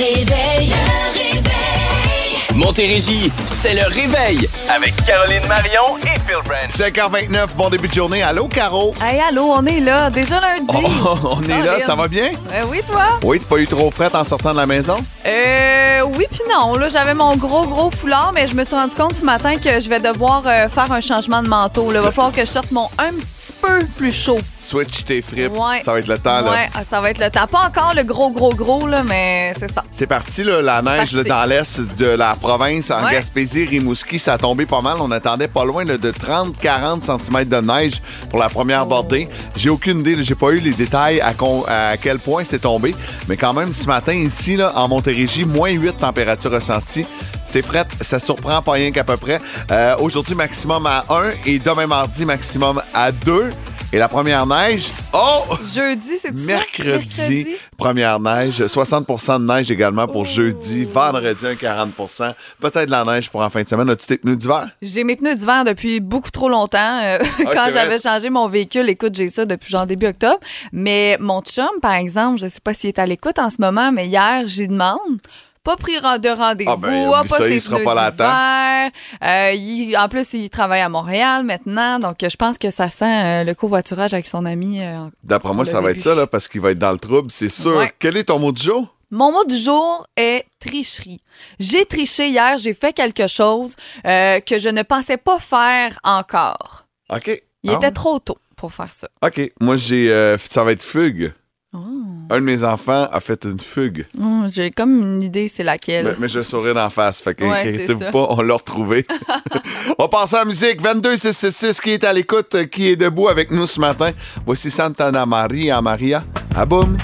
réveil. Le réveil. Montérégie, c'est le réveil avec Caroline Marion et Phil Branch. 5h29, bon début de journée. Allô, Caro? Hey, allô, on est là. Déjà lundi. Oh, on est là, ça va bien? Euh, oui, toi? Oui, t'as pas eu trop fret en sortant de la maison? Euh, oui puis non. Là, j'avais mon gros, gros foulard, mais je me suis rendu compte ce matin que je vais devoir euh, faire un changement de manteau. Il va falloir que je sorte mon un petit peu plus chaud. Switch tes fripes, Ouais. ça va être le temps. là. Ouais, ah, ça va être le temps. Pas encore le gros, gros, gros, là, mais c'est ça. C'est parti, là, la neige là, dans l'est de la province, en Ouais. Gaspésie, Rimouski, ça a tombé pas mal. On attendait pas loin là, de 30-40 cm de neige pour la première bordée. J'ai aucune idée, là, j'ai pas eu les détails à, con- à quel point c'est tombé. Mais quand même, ce matin, ici, là, en Montérégie, moins 8 température ressentie. C'est fret, ça surprend pas rien qu'à peu près. Euh, Aujourd'hui, maximum à 1 et demain mardi, maximum à 2. Et la première neige, oh! Jeudi, c'est ça? Mercredi, première neige. 60% de neige également pour jeudi. Vendredi, un 40 Peut-être de la neige pour en fin de semaine. As-tu tes pneus d'hiver? J'ai mes pneus d'hiver depuis beaucoup trop longtemps. Euh, quand c'est j'avais changé mon véhicule, écoute, j'ai ça depuis genre début octobre. Mais mon chum, par exemple, je sais pas s'il est à l'écoute en ce moment, mais hier, j'y demande. Pas pris de rendez-vous, Ah ben, pas ça, ses il sera pas là. Euh, il- en plus, il travaille à Montréal maintenant, donc euh, je pense que ça sent euh, le covoiturage avec son ami. euh, D'après moi, ça va être ça, là, parce qu'il va être dans le trouble, c'est sûr. Ouais. Quel est ton mot du jour? Mon mot du jour est tricherie. J'ai triché hier, j'ai fait quelque chose que je ne pensais pas faire encore. OK. Il Ah était trop tôt pour faire ça. OK. Moi, j'ai. ça va être fugue. Oh. Un de mes enfants a fait une fugue. Oh, j'ai comme une idée, c'est laquelle. Mais, mais je souris d'en face. Fait que Ouais, c'est inquiétez-vous ça. pas, on l'a retrouvé. on passe à la musique. 22666 qui est à l'écoute, qui est debout avec nous ce matin. Voici Santana Maria Maria. Ah boum.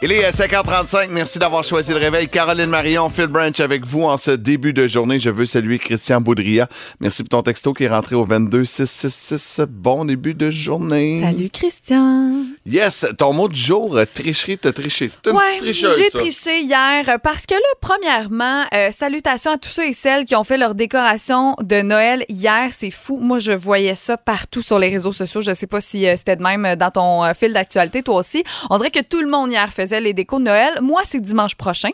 Il est à 5h35. Merci d'avoir choisi le réveil. Caroline Marion, Phil Branch avec vous en ce début de journée. Je veux saluer Christian Boudria. Merci pour ton texto qui est rentré au 22666. Bon début de journée. Salut Christian. Yes, ton mot du jour, euh, tricherie, t'as triché. Une Ouais, petite j'ai triché hier euh, parce que là, premièrement, euh, salutations à tous ceux et celles qui ont fait leur décoration de Noël hier. C'est fou. Moi, je voyais ça partout sur les réseaux sociaux. Je sais pas si euh, c'était de même euh, dans ton euh, fil d'actualité, toi aussi. On dirait que tout le monde hier faisait les décos de Noël. Moi, c'est dimanche prochain,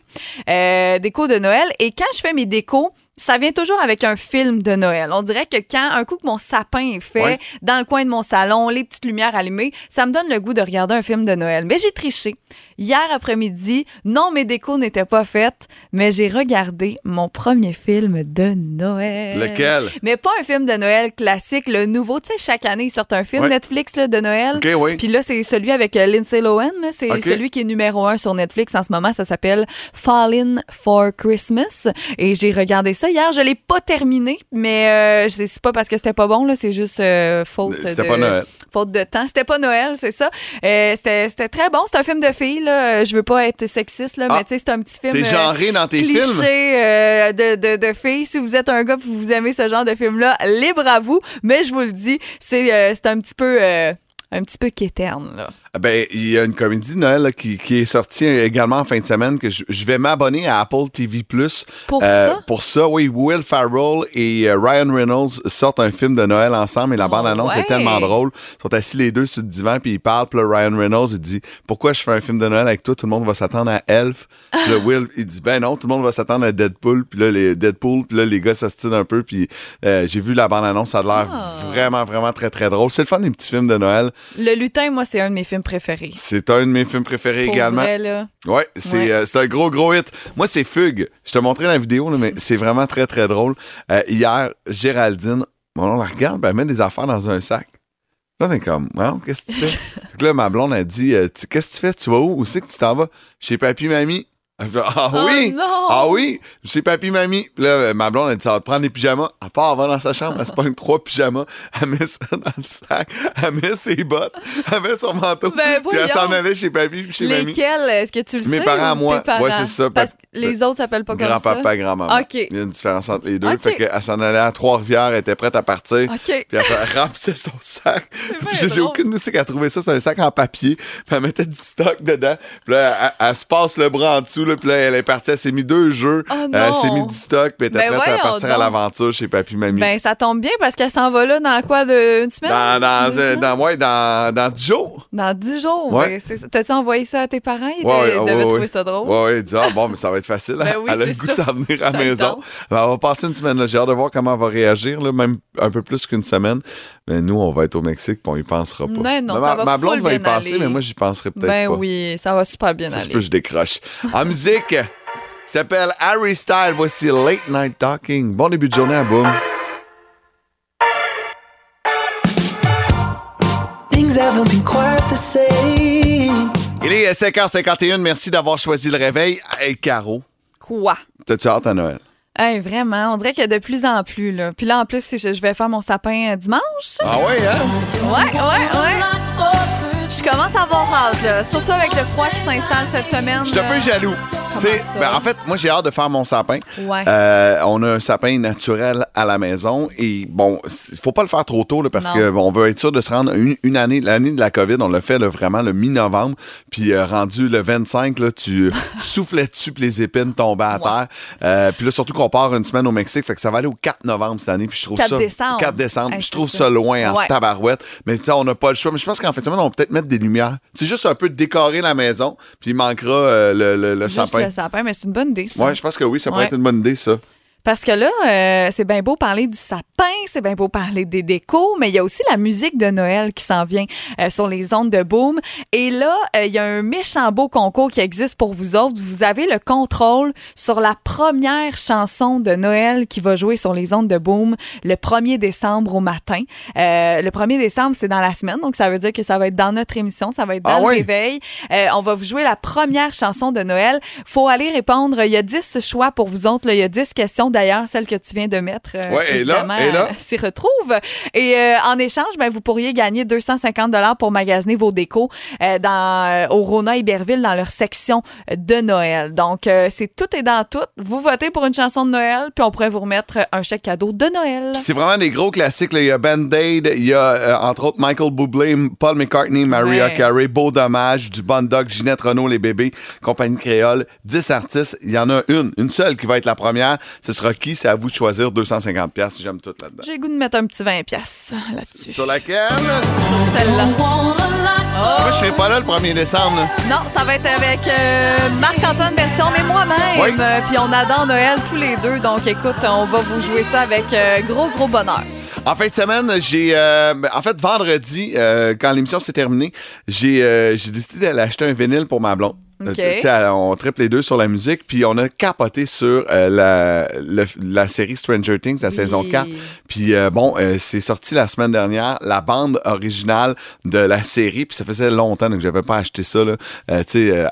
euh, déco de Noël. Et quand je fais mes décos, ça vient toujours avec un film de Noël. On dirait que quand un coup que mon sapin est fait Ouais. dans le coin de mon salon, les petites lumières allumées, ça me donne le goût de regarder un film de Noël. Mais j'ai triché. Hier après-midi, non, mes décos n'étaient pas faites, mais j'ai regardé mon premier film de Noël. Lequel? Mais pas un film de Noël classique, le nouveau. Tu sais, chaque année, ils sortent un film Ouais. Netflix là, de Noël. OK, oui. Puis là, c'est celui avec euh, Lindsay Lohan. C'est celui qui est numéro un sur Netflix en ce moment. Ça s'appelle Fallen for Christmas. Et j'ai regardé ça hier. Je l'ai pas terminé, mais euh, c'est pas parce que c'était pas bon. là. C'est juste euh, faute C'était de... pas Noël. Faute de temps. C'était pas Noël, c'est ça. Euh, c'était très bon. C'est un film de filles. Là. Je veux pas être sexiste, là, Ah, mais tu sais, c'est un petit film... T'es genré dans tes cliché films? euh, de, de, de filles. Si vous êtes un gars et vous aimez ce genre de film-là, libre à vous. Mais je vous le dis, c'est euh, c'est un petit peu... euh, un petit peu quéterne, là. Ben, il y a une comédie de Noël là, qui, qui est sortie également en fin de semaine que je, je vais m'abonner à Apple TV Plus. Pour ça? Pour ça, oui. Will Farrell et euh, Ryan Reynolds sortent un film de Noël ensemble et la Oh, bande-annonce ouais. est tellement drôle. Ils sont assis les deux sur le divan puis ils parlent. Puis Ryan Reynolds, il dit Pourquoi je fais un film de Noël avec toi? Tout le monde va s'attendre à Elf. Là, Will, il dit Ben non, tout le monde va s'attendre à Deadpool. Puis là, les Deadpool. Puis là, les gars s'ostinent un peu. Puis euh, j'ai vu la bande-annonce. Ça a l'air Ah. vraiment, vraiment très, très drôle. C'est le fun des petits films de Noël. Le lutin, moi, c'est un de mes films préférés. C'est un de mes films préférés Pour également. vrai, là. Ouais, c'est Ouais. euh, c'est un gros, gros hit. Moi, c'est Fugue. Je te montrais la vidéo, là, mais c'est vraiment très, très drôle. Euh, hier, Géraldine, bon, on la regarde, ben, elle met des affaires dans un sac. Là, t'es comme, wow, qu'est-ce que tu fais? Fait que là, ma blonde a dit, euh, qu'est-ce que tu fais? Tu vas où? Où c'est que tu t'en vas? Chez Papy Mamie. Elle ah Oh oui! non! Ah oui! Chez Papy Mamie. Puis là, euh, ma blonde a dit, ça va te prendre des pyjamas. À part, elle va dans sa chambre, elle se pogne trois pyjamas. Elle met ça dans le sac. Elle met ses bottes. Elle met son manteau. Ben, puis elle s'en allait chez Papy puis chez Mamie. Lesquels? Est-ce que tu le Mes sais? parents à moi. parents? Ouais, c'est ça. Parce que les autres s'appellent pas comme ça. Grand-papa, grand-maman. OK. Il y a une différence entre les deux. OK. Fait qu'elle s'en allait à Trois-Rivières, elle était prête à partir. OK. Puis elle, elle remplissait son sac. Puis j'ai aucune c'est qu'elle trouvait ça, c'est un sac en papier. Puis elle mettait du stock dedans. Puis là, elle, elle se passe le bras en dessous tout. Là, puis là, elle est partie, elle s'est mis deux jeux. Oh Euh, elle s'est mis du stock, puis elle était Ben prête à partir à l'aventure chez Papy Mamie. Ben, ça tombe bien parce qu'elle s'en va là dans quoi, de, une semaine? dans, dans, euh, ouais, dans, dans 10 jours. Dans 10 jours. Ouais. Ben. T'as-tu envoyé ça à tes parents? Ils Ouais, de- ouais, devaient trouver ça drôle. Ouais, ouais, il dit, ah, bon, mais ça va être facile. Ben oui, elle a le goût de s'en venir à la maison. Ben, on va passer une semaine. là. J'ai hâte de voir comment elle va réagir, là, même un peu plus qu'une semaine. Mais nous, on va être au Mexique, puis on y pensera pas. Non, non, Mais ça ma, va ma blonde va y penser, aller. mais moi, j'y penserai peut-être Ben pas. oui, ça va super bien Ça se aller. peut, je décroche. En musique, il s'appelle Harry Style. Voici Late Night Talking. Bon début de journée à Boom. Things haven't been quite the same. Il est 5h51. Merci d'avoir choisi le réveil. Hey, Caro, Quoi? t'as-tu hâte à Noël? Hey, vraiment, on dirait qu'il y a de plus en plus. Là. Puis là, en plus, si je, je vais faire mon sapin euh, dimanche. Ah ouais, hein? Ouais, ouais, ouais. Je commence à avoir hâte, là. Surtout avec le froid qui s'installe cette semaine. Je suis un peu jaloux. Ben, en fait, moi, j'ai hâte de faire mon sapin. Ouais. Euh, on a un sapin naturel à la maison et bon, il faut pas le faire trop tôt là, parce Non. que bon, on veut être sûr de se rendre une, une année. L'année de la COVID, on l'a fait là, vraiment le mi-novembre. Puis euh, rendu le 25, là, tu soufflais dessus puis les épines tombaient à terre. Euh, puis là, surtout qu'on part une semaine au Mexique, fait que ça va aller au 4 novembre cette année. Puis je trouve 4 ça. décembre. 4 décembre. Hey, je trouve ça. ça loin en Ouais. tabarouette. Mais on n'a pas le choix. Mais je pense qu'en fait, semaine, on peut-être mettre des lumières. C'est juste un peu décorer la maison. Puis il manquera euh, le, le- le Juste sapin. le sapin, mais c'est une bonne idée, ça. Ouais, je pense que oui, ça pourrait Ouais. être une bonne idée, ça. Parce que là, euh, c'est bien beau parler du sapin, c'est bien beau parler des décos, mais il y a aussi la musique de Noël qui s'en vient euh, sur les ondes de Boom. Et là, euh, il y a un méchant beau concours qui existe pour vous autres. Vous avez le contrôle sur la première chanson de Noël qui va jouer sur les ondes de Boom le 1er décembre au matin. Euh, le 1er décembre, c'est dans la semaine, donc ça veut dire que ça va être dans notre émission, ça va être dans Ah le réveil. Euh, on va vous jouer la première chanson de Noël. Faut aller répondre. Il y a 10 choix pour vous autres. là. Il y a 10 questions d'ailleurs, celle que tu viens de mettre. euh, Ouais, et là, et euh, s'y retrouve. Et euh, en échange, ben, vous pourriez gagner 250 dollars pour magasiner vos décos dans, au Rona Iberville dans leur section de Noël. Donc, c'est tout est dans tout. Vous votez pour une chanson de Noël, puis on pourrait vous remettre un chèque cadeau de Noël. C'est vraiment des gros classiques. là. Il y a Band-Aid, il y a euh, entre autres Michael Bublé, Paul McCartney, Ouais. Carey, Beau Dommage, du Bon Dog, Ginette Renault, Les Bébés, Compagnie Créole. 10 artistes. Il y en a une, une seule qui va être la première. Ce sera qui? C'est à vous de choisir 250 pièces. J'aime tout là-dedans. J'ai le goût de mettre un petit 20 pièces là-dessus. Sur laquelle? Celle-là. Moi, je serai pas là le 1er décembre. là. Non, ça va être avec euh, Marc-Antoine Bertillon, mais moi-même. Oui. Euh, Puis on adore Noël tous les deux. Donc écoute, on va vous jouer ça avec euh, gros, gros bonheur. En fin de semaine, j'ai. euh, ben, en fait, vendredi, euh, quand l'émission s'est terminée, j'ai euh, j'ai décidé d'aller acheter un vinyle pour ma blonde. Euh, on triple les deux sur la musique, puis on a capoté sur euh, la, le- la série Stranger Things, la Oui. saison 4. Puis euh, bon, euh, c'est sorti la semaine dernière, la bande originale de la série, puis ça faisait longtemps que j'avais pas acheté ça. Là.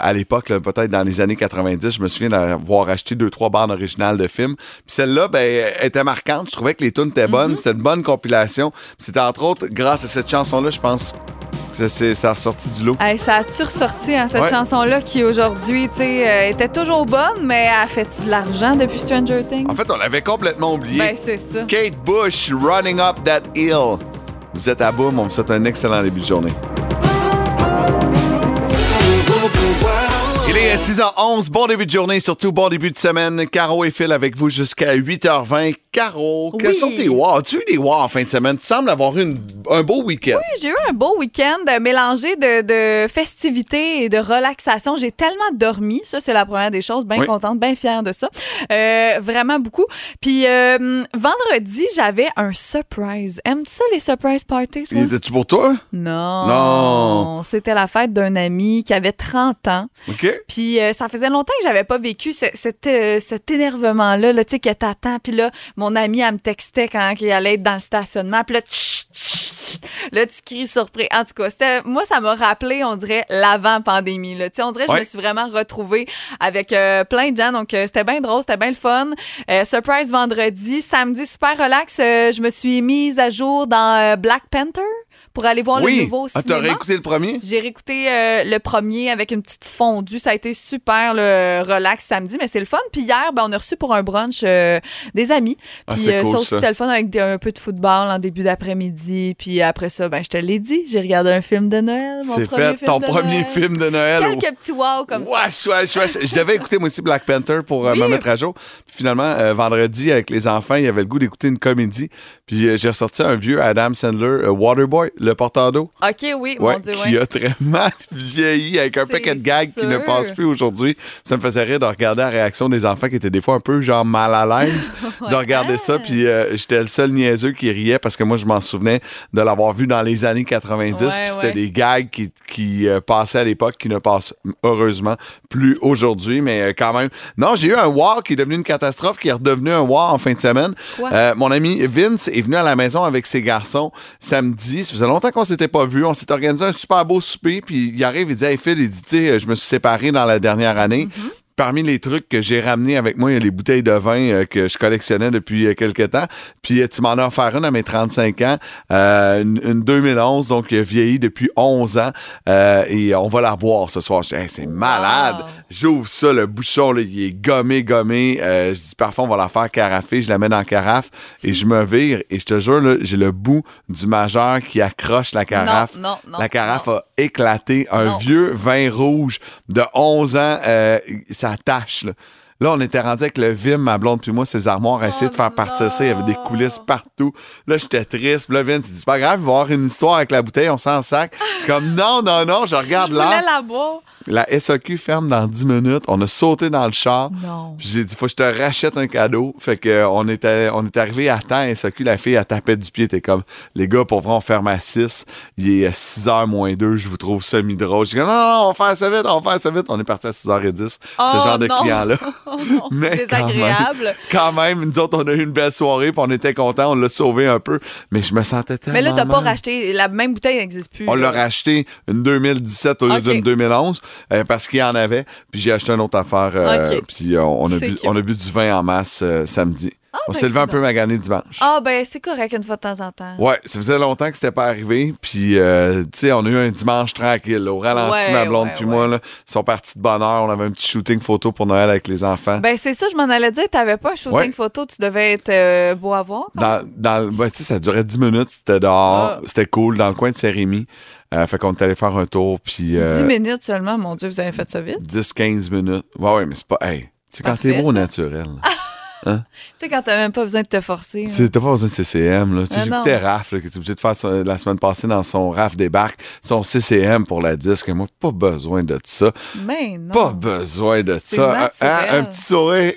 À l'époque, peut-être dans les années 90, je me souviens d'avoir acheté deux, trois bandes originales de films. Puis celle-là, ben, elle était marquante. Je trouvais que les tunes étaient bonnes. C'était une bonne compilation. C'était entre autres, grâce à cette chanson-là, je pense ça, a sorti du lot. Hey, ça a-tu ressorti, hein, cette Ouais. chanson-là qui aujourd'hui, euh, était toujours bonne, mais a fait-tu de l'argent depuis Stranger Things? En fait, on l'avait complètement oublié. Ben, c'est ça. Kate Bush, Running Up That Hill. Vous êtes à boum, on vous souhaite un excellent début de journée. Il est 6h11, bon début de journée, surtout bon début de semaine. Caro et Phil avec vous jusqu'à 8h20. Caro, quels Oui. sont tes wow? As-tu eu des wow en fin de semaine? Tu sembles avoir eu une- un beau week-end. J'ai eu un beau week-end euh, mélangé de, de festivités et de relaxation. J'ai tellement dormi. Ça, c'est la première des choses. Bien Oui. contente, bien fière de ça. Euh, vraiment beaucoup. Puis euh, vendredi, j'avais un surprise. Aimes-tu ça, les surprise parties? toi? Étais-tu pour toi? Non. Non. C'était la fête d'un ami qui avait 30 ans. OK. Puis euh, ça faisait longtemps que j'avais pas vécu ce- cet, euh, cet énervement-là, là, tu sais, que t'attends. Puis là, mon ami, elle me textait quand il allait être dans le stationnement. Puis là, tch, tch, tch, là, tu cries surpris. En tout cas, moi, ça m'a rappelé, on dirait, l'avant-pandémie. là. Tu sais, on dirait que je me suis vraiment retrouvée avec euh, plein de gens. Donc, euh, c'était bien drôle, c'était bien le fun. Euh, surprise vendredi. Samedi, super relax. euh, je me suis mise à jour dans Black Panther pour aller voir le nouveau Ah, cinéma. t'aurais écouté le premier? J'ai réécouté euh, le premier avec une petite fondue. Ça a été super le relax samedi, mais c'est le fun. Puis hier, ben, on a reçu pour un brunch euh, des amis. Ah, Puis euh, cool, ça aussi, ça. c'était le fun avec des- un peu de football en début d'après-midi. Puis après ça, ben, je te l'ai dit, j'ai regardé un film de Noël. mon C'est premier fait film ton de premier Noël. film de Noël. Quelques petits wow comme ça. Wesh, wesh, wesh. Je devais écouter moi aussi Black Panther pour euh, me mettre à jour. Puis finalement, vendredi, avec les enfants, il y avait le goût d'écouter une comédie. Puis j'ai ressorti un vieux Adam Sandler, Waterboy, le porteur d'eau. OK, oui, Ouais, mon Dieu, qui ouais. a très mal vieilli avec un paquet de gags qui ne passent plus aujourd'hui. Ça me faisait rire de regarder la réaction des enfants qui étaient des fois un peu genre mal à l'aise de regarder ça. Puis euh, j'étais le seul niaiseux qui riait parce que moi, je m'en souvenais de l'avoir vu dans les années 90. Ouais, puis c'était des gags qui, qui euh, passaient à l'époque, qui ne passent heureusement plus aujourd'hui. Mais euh, quand même. Non, j'ai eu un war qui est devenu une catastrophe, qui est redevenu un war en fin de semaine. Mon ami Vince est venu à la maison avec ses garçons samedi. Ça faisait longtemps qu'on s'était pas vu. On s'est organisé un super beau souper. Puis il arrive, il dit Hey Phil, il dit, je me suis séparé dans la dernière année. Parmi les trucs que j'ai ramenés avec moi, il y a les bouteilles de vin euh, que je collectionnais depuis euh, quelques temps. Puis euh, tu m'en as offert une à mes 35 ans, euh, une, une 2011, donc qui a vieilli depuis 11 ans. Euh, et on va la boire ce soir. Je dis, Hey, c'est malade. J'ouvre ça, le bouchon, là, il est gommé, gommé. Euh, je dis, parfois, on va la faire carafer. Je la mets dans la carafe et je me vire. Et je te jure, là, j'ai le bout du majeur qui accroche la carafe. non, non, la carafe non. a éclaté. Un Non. vieux vin rouge de 11 ans, euh, ça tâche. Là. Là, on était rendu avec le Vim, ma blonde puis moi, ses armoires, à essayer de faire partir ça. Il y avait des coulisses partout. Là, j'étais triste. Puis là, Vin, il dit, c'est pas grave, il va y avoir une histoire avec la bouteille, on s'en sac. Je suis comme, non, non, non, je regarde Je voulais là. la boire. La SAQ ferme dans 10 minutes. On a sauté dans le char. Non. Puis j'ai dit, faut que je te rachète un cadeau. Fait que euh, on était, on est arrivé à temps. SAQ, la fille, elle tapait du pied. T'es comme, les gars, pour vrai, on ferme à 6. Il est 6 h moins 2. Je vous trouve semi-drôle. J'ai dit, non, non, non, on va faire ça vite, on va faire ça vite. On est parti à 6h10. Oh, ce genre de client-là. Oh Mais quand même, désagréable. Quand même, nous autres, on a eu une belle soirée. Puis on était contents. On l'a sauvé un peu. Mais je me sentais tellement. Mais là, t'as pas mal. racheté. La même bouteille n'existe plus. On l'a racheté une 2017 au lieu d'une 2011 euh, parce qu'il y en avait. Puis j'ai acheté une autre affaire. euh. Puis euh, on, a bu, on a bu du vin en masse samedi. on ben, s'est levé un peu magané dimanche. Ah, ben, c'est correct une fois de temps en temps. Ouais, ça faisait longtemps que c'était pas arrivé. Puis, euh, tu sais, on a eu un dimanche tranquille. Au ralenti, Ouais, ma blonde puis ouais. moi, là, ils sont partis de bonne heure. On avait un petit shooting photo pour Noël avec les enfants. Ben, c'est ça, je m'en allais dire. T'avais pas un shooting Ouais. photo, tu devais être euh, beau à voir. dans, dans, ben, tu sais, ça durait 10 minutes. C'était dehors. Ah. C'était cool. Dans le coin de Saint-Rémy. Euh, fait qu'on est allé faire un tour. Puis, euh, 10 minutes seulement, mon Dieu, vous avez fait ça vite? 10-15 minutes. Ouais, ouais, mais c'est pas. Hey, tu sais, quand t'es beau au naturel. Tu sais, quand t'as même pas besoin de te forcer. Tu sais, t'as pas besoin de CCM. Là. Ah, J'écoutais. Raph, là, qui était obligé de faire son- la semaine passée dans son Raph débarque, son CCM pour la disque. Moi, pas besoin de ça. Mais non. Pas besoin de C'est ça. Un- naturel. un, un petit sourire,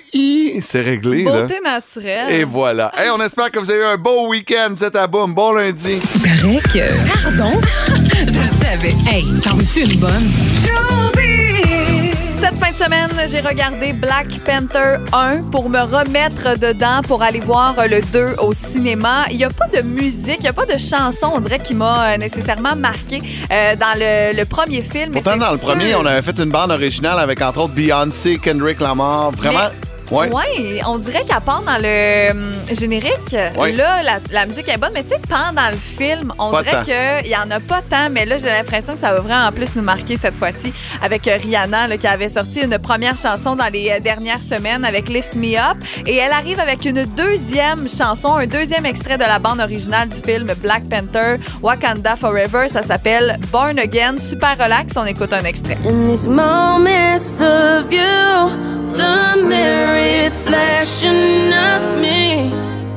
c'est réglé. Là. Beauté naturelle. Et voilà. Hey, on espère que vous avez eu un beau week-end. Vous êtes à boum. Bon lundi. Paraît que. Pardon? Savais. Hey, t'en veux-tu une bonne? Cette fin de semaine, j'ai regardé Black Panther 1 pour me remettre dedans pour aller voir le 2 au cinéma. Il n'y a pas de musique, il n'y a pas de chanson, on dirait, qui m'a euh, nécessairement marqué euh, dans le, le premier film. Pourtant, dans le sûr- premier, on avait fait une bande originale avec, entre autres, Beyoncé, Kendrick Lamar. Vraiment. Ouais. Ouais, on dirait qu'à part dans le hum, générique, Ouais. là, la, la musique est bonne, mais tu sais, pendant le film, on Pas dirait qu'il y en a pas tant, mais là, j'ai l'impression que ça va vraiment en plus nous marquer cette fois-ci avec euh, Rihanna, là, qui avait sorti une première chanson dans les euh, dernières semaines avec Lift Me Up, et elle arrive avec une deuxième chanson, un deuxième extrait de la bande originale du film Black Panther, Wakanda Forever, ça s'appelle Born Again, super relax, on écoute un extrait. In these moments of you, the mirror reflection of me.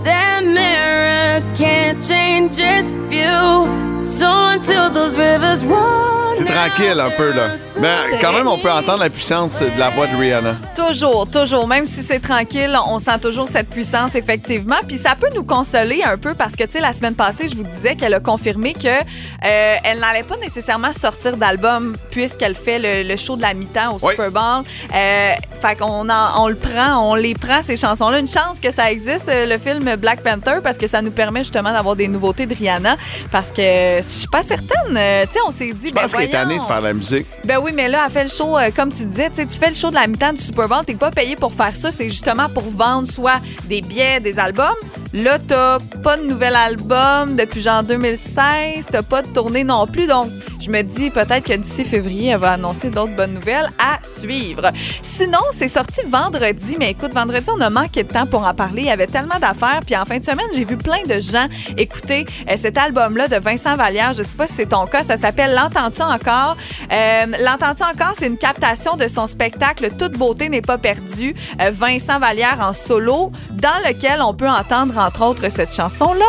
That mirror can't change its view. So until those rivers run. C'est tranquille un peu, là. Mais quand même, on peut entendre la puissance de la voix de Rihanna. Toujours, toujours. Même si c'est tranquille, on sent toujours cette puissance, effectivement. Puis ça peut nous consoler un peu parce que, tu sais, la semaine passée, je vous disais qu'elle a confirmé que euh, elle n'allait pas nécessairement sortir d'album puisqu'elle fait le, le show de la mi-temps au Oui. Super Bowl. Euh, fait qu'on en- on le prend, on les prend, ces chansons-là. Une chance que ça existe, euh, le film Black Panther, parce que ça nous permet justement d'avoir des nouveautés de Rihanna. Parce que je suis pas certaine. euh, tu sais, on s'est dit, Je ben pense qu'elle est tannée de faire la musique. Ben oui, mais là, elle fait le show, euh, comme tu disais, tu sais, tu fais le show de la mi-temps du Super Bowl, t'es pas payé pour faire ça, c'est justement pour vendre soit des billets, des albums, Là, t'as pas de nouvel album depuis genre 2016, t'as pas de tournée non plus, donc je me dis peut-être que d'ici février, elle va annoncer d'autres bonnes nouvelles à suivre. Sinon, c'est sorti vendredi, mais écoute, vendredi, on a manqué de temps pour en parler. Il y avait tellement d'affaires, puis en fin de semaine, j'ai vu plein de gens écouter euh, cet album-là de Vincent Vallière. Je sais pas si c'est ton cas, ça s'appelle L'entends-tu encore? Euh, L'entends-tu encore, c'est une captation de son spectacle Toute beauté n'est pas perdue, euh, Vincent Vallière en solo, dans lequel on peut entendre entre autres cette chanson-là.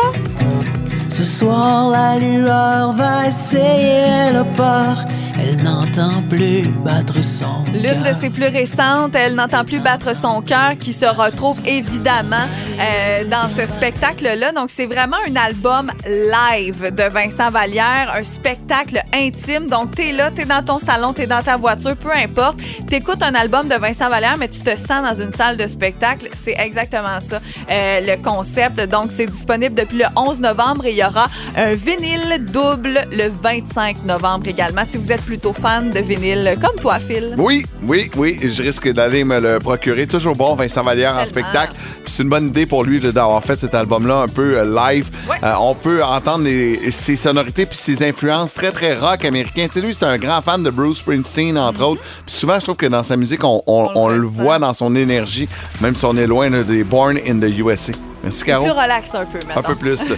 Ce soir, la lueur. Elle n'entend plus battre son L'une de ses plus récentes, Elle n'entend plus battre son cœur, qui se retrouve évidemment euh, dans ce spectacle-là. Donc, c'est vraiment un album live de Vincent Vallière, un spectacle intime. Donc, t'es là, t'es dans ton salon, t'es dans ta voiture, peu importe. T'écoutes un album de Vincent Vallière, mais tu te sens dans une salle de spectacle. C'est exactement ça, euh, le concept. Donc, c'est disponible depuis le 11 novembre et il y aura un vinyle double le 25 novembre également. Si vous êtes plutôt fan de vinyle, comme toi, Phil. Oui, oui, oui, je risque d'aller me le procurer. Toujours bon, Vincent Vallière en spectacle. C'est une bonne idée pour lui d'avoir fait cet album-là un peu euh, live. Ouais. Euh, on peut entendre les- ses sonorités puis ses influences très, très rock américain. Tu sais, lui, c'est un grand fan de Bruce Springsteen, entre autres. Puis souvent, je trouve que dans sa musique, on, on-. On le voit dans son énergie, même si on est loin là, des Born in the USA. Merci, Caro. Plus relax un peu, Un peu plus.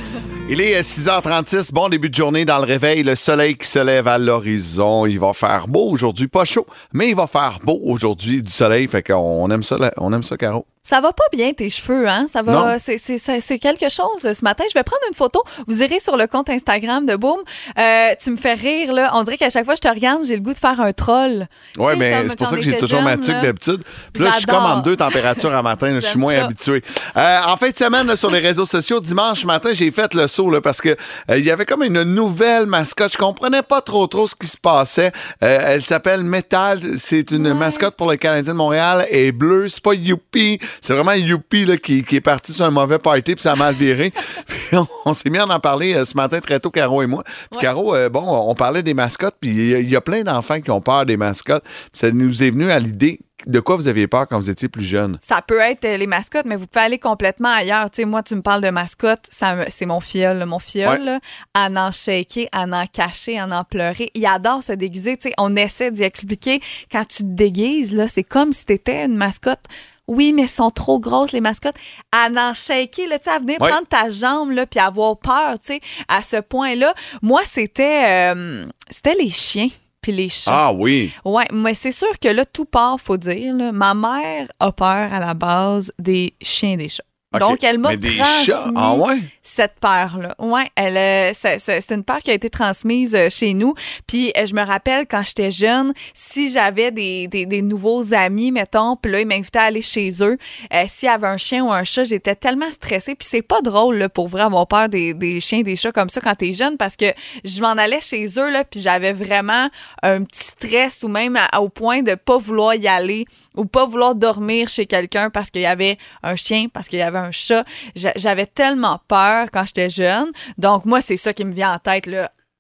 Il est euh, 6h36. Bon début de journée dans le réveil. Le soleil qui se lève à l'horizon. Il va faire beau aujourd'hui. Pas chaud, mais il va faire beau aujourd'hui du soleil. Fait qu'on on aime ça, on aime ça, Caro. Ça va pas bien tes cheveux, hein? Ça va. C'est, quelque chose ce matin. Je vais prendre une photo. Vous irez sur le compte Instagram de Boom. Euh, tu me fais rire, là. On dirait qu'à chaque fois que je te regarde, j'ai le goût de faire un troll. Sais, mais c'est pour ça que j'ai toujours ma là. d'habitude. Puis là, je suis comme en deux températures à matin. Je suis moins ça. habitué. Euh, en fin de semaine, là, sur les réseaux sociaux, dimanche matin, j'ai fait le saut là, parce que euh, il y avait comme une nouvelle mascotte. Je comprenais pas trop trop ce qui se passait. Elle s'appelle Metal. C'est une mascotte pour le Canadien de Montréal. Elle est bleue. C'est pas Youpi. C'est vraiment Youpi là, qui, qui est parti sur un mauvais party puis ça a mal viré. Puis on, on s'est mis à en parler euh, ce matin très tôt, Caro et moi. Puis Ouais. Caro, euh, bon, on parlait des mascottes, puis il y a- il y, a plein d'enfants qui ont peur des mascottes. Puis ça nous est venu à l'idée de quoi vous aviez peur quand vous étiez plus jeune? Ça peut être euh, les mascottes, mais vous pouvez aller complètement ailleurs. Tu sais, moi, tu me parles de mascotte, c'est mon fiole. Mon fiole, Ouais. là, à en shaker, à en cacher, à en pleurer. Il adore se déguiser. Tu sais, on essaie d'y expliquer. Quand tu te déguises, là, c'est comme si t'étais une mascotte. Oui, mais elles sont trop grosses, les mascottes. À en shaker, là, tu sais, à venir Ouais. prendre ta jambe, là, puis avoir peur, tu sais, à ce point-là. Moi, c'était, euh, c'était les chiens puis les chats. Ah oui. Ouais, mais c'est sûr que là, tout part, faut dire. là. Ma mère a peur à la base des chiens et des chats. Donc, elle m'a transmis chats, ah ouais? cette peur-là. Ouais, elle, euh, c'est, c'est- c'est une peur qui a été transmise euh, chez nous. Puis euh, je me rappelle quand j'étais jeune, si j'avais des, des, des nouveaux amis, mettons, puis là, ils m'invitaient à aller chez eux, euh, s'il y avait un chien ou un chat, j'étais tellement stressée. Puis c'est pas drôle, là, pour vrai, avoir peur des, des chiens des chats comme ça quand t'es jeune, parce que je m'en allais chez eux, là, puis j'avais vraiment un petit stress ou même à- au point de pas vouloir y aller ou pas vouloir dormir chez quelqu'un parce qu'il y avait un chien, parce qu'il y avait un chat. J'a- J'avais tellement peur quand j'étais jeune. Donc, moi, c'est ça qui me vient en tête,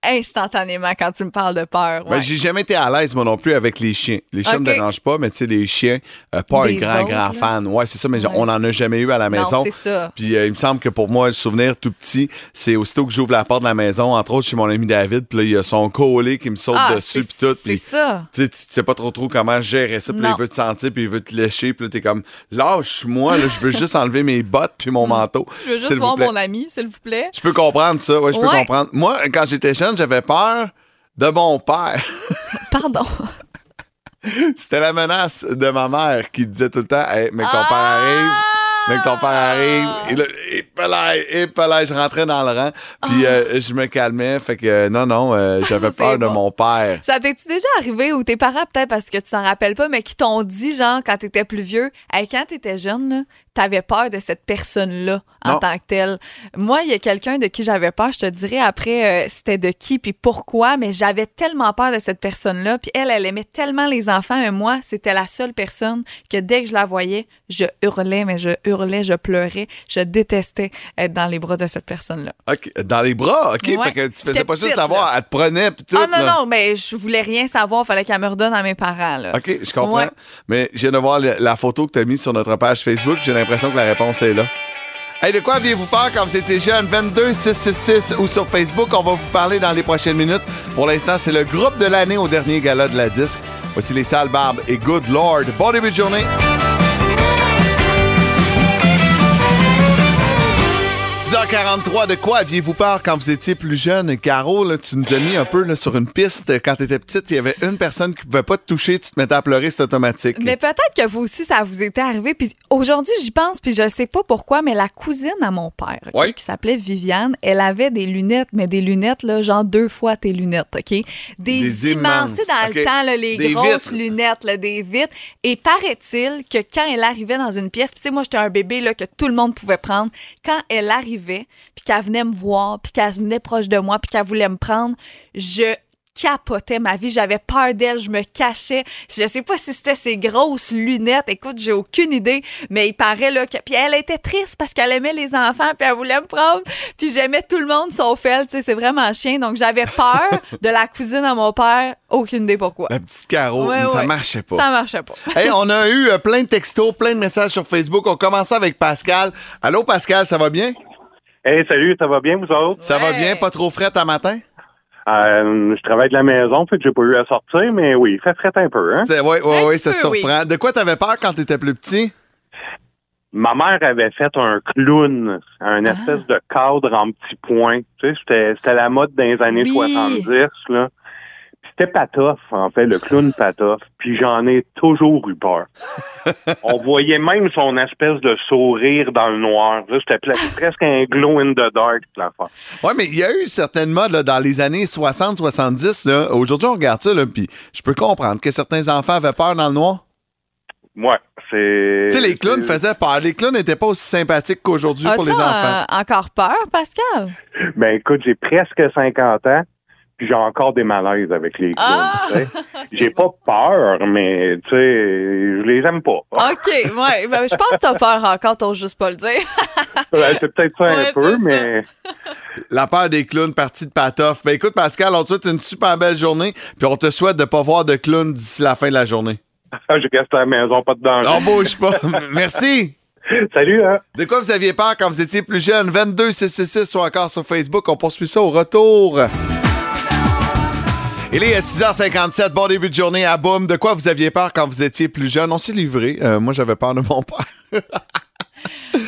instantanément quand tu me parles de peur. Ben, ouais. j'ai jamais été à l'aise, moi non plus, avec les chiens. Les chiens OK. me dérangent pas, mais tu sais, les chiens, euh, pas Des un grand, autres, grand là. fan. Ouais, c'est ça, mais Ouais. on en a jamais eu à la Non, maison. c'est ça. Puis euh, il me semble que pour moi, le souvenir tout petit, c'est aussitôt que j'ouvre la porte de la maison, entre autres chez mon ami David, puis là, il y a son collet qui me saute Ah, dessus, puis tout. C'est ça. Tu sais, pas trop trop comment gérer ça, puis Non. il veut te sentir, puis il veut te lécher, puis là, t'es comme, lâche-moi, là, je veux juste enlever mes bottes puis mon manteau. Je veux juste voir mon ami, s'il vous plaît. Je peux comprendre ça, ouais, je peux comprendre. Moi, quand j'étais jeune, j'avais peur de mon père. Pardon. C'était la menace de ma mère qui disait tout le temps, hey, mais que ton père arrive. Mais que ton père arrive, et là, et palais, je rentrais dans le rang, puis euh, je me calmais, fait que euh, non, non, euh, j'avais Ah. C'est peur de mon père. Ça t'es-tu déjà arrivé ou tes parents, peut-être parce que tu t'en rappelles pas, mais qui t'ont dit, genre, quand t'étais plus vieux, hey, quand t'étais jeune, là, t'avais peur de cette personne-là en tant que telle. Moi, il y a quelqu'un de qui j'avais peur, je te dirais après, euh, c'était de qui puis pourquoi, mais j'avais tellement peur de cette personne-là. Puis elle, elle aimait tellement les enfants, et moi, c'était la seule personne que dès que je la voyais, je hurlais, mais je hurlais, je pleurais, je détestais être dans les bras de cette personne-là. OK, Dans les bras, OK? Ouais. Fait que tu faisais pas juste là. elle te prenait, puis tout. Ah non, là. non, mais je voulais rien savoir, fallait qu'elle me redonne à mes parents. Là. OK, je comprends. Ouais. Mais je viens de voir la photo que tu as mise sur notre page Facebook. J'ai l'impression que la réponse est là. Hey, de quoi aviez-vous peur quand vous étiez jeune? 22 666 ou sur Facebook. On va vous parler dans les prochaines minutes. Pour l'instant, c'est le groupe de l'année au dernier gala de la disque. Voici les Sales Barbes et Good Lord. Bon début de journée. 6h43, de quoi aviez-vous peur quand vous étiez plus jeune? Caro, là, tu nous as mis un peu là, sur une piste. Quand tu étais petite, il y avait une personne qui pouvait pas te toucher, tu te mettais à pleurer, c'est automatique. Mais peut-être que vous aussi, ça vous était arrivé. Puis aujourd'hui, j'y pense, puis je sais pas pourquoi, mais la cousine à mon père, qui s'appelait Viviane, elle avait des lunettes, mais des lunettes, là, genre deux fois tes lunettes, OK? Des, Des immenses, dans le temps, là, les Des grosses vitres. lunettes, là, des vitres. Et paraît-il que quand elle arrivait dans une pièce, puis tu sais, moi, j'étais un bébé, là, que tout le monde pouvait prendre, quand elle arrivait, puis qu'elle venait me voir, puis qu'elle venait proche de moi, puis qu'elle voulait me prendre, je capotais ma vie. J'avais peur d'elle, je me cachais. Je sais pas si c'était ses grosses lunettes. Écoute, j'ai aucune idée, mais il paraît là que puis elle était triste parce qu'elle aimait les enfants puis elle voulait me prendre. Puis j'aimais tout le monde sauf elle, tu sais, c'est vraiment chien. Donc j'avais peur de la cousine à mon père, aucune idée pourquoi. La petite Caro, Ouais, ça ouais. marchait pas. Ça marchait pas. Hey, on a eu euh, plein de textos, plein de messages sur Facebook. On commence avec Pascal. Allô, Pascal, ça va bien? Hey, salut, ça va bien, vous autres? Ça va Ouais. bien? Pas trop frais à matin? Euh, je travaille de la maison, fait que j'ai pas eu à sortir, mais oui, ça ferait un peu, hein? Oui, oui, Un oui, petit ça peu, surprend. De quoi t'avais peur quand t'étais plus petit? Ma mère avait fait un clown, un espèce de cadre en petits points. Tu sais, c'était, c'était la mode dans les années Oui. 70, là. C'était Patoff, en fait, le clown Patoff. Puis j'en ai toujours eu peur. On voyait même son espèce de sourire dans le noir. C'était presque un glow in the dark, l'affaire. Oui, mais il y a eu certaines modes là, dans les années 60-70. là. Aujourd'hui, on regarde ça, là, puis je peux comprendre que certains enfants avaient peur dans le noir. Ouais, c'est... Tu sais, les clowns faisaient peur. Les clowns n'étaient pas aussi sympathiques qu'aujourd'hui pour les enfants. euh, encore peur, Pascal? Ben écoute, j'ai presque 50 ans, puis j'ai encore des malaises avec les clowns. Ah! tu sais. J'ai pas peur, mais tu sais, je les aime pas. OK, ouais. Ben, je pense que t'as peur encore, t'oses juste pas le dire. Ben, c'est peut-être ça Ouais, un peu, ça. mais La peur des clowns, partie de Patoff. Ben écoute, Pascal, on te souhaite une super belle journée, puis on te souhaite de pas voir de clowns d'ici la fin de la journée. je reste à la maison, pas de danger. On bouge pas. Merci. Salut, hein? De quoi vous aviez peur quand vous étiez plus jeune? 22 666 ou encore sur Facebook. On poursuit ça au retour. Il est 6h57. Bon début de journée à Boum. De quoi vous aviez peur quand vous étiez plus jeune? On s'est livré. Euh, moi, j'avais peur de mon père.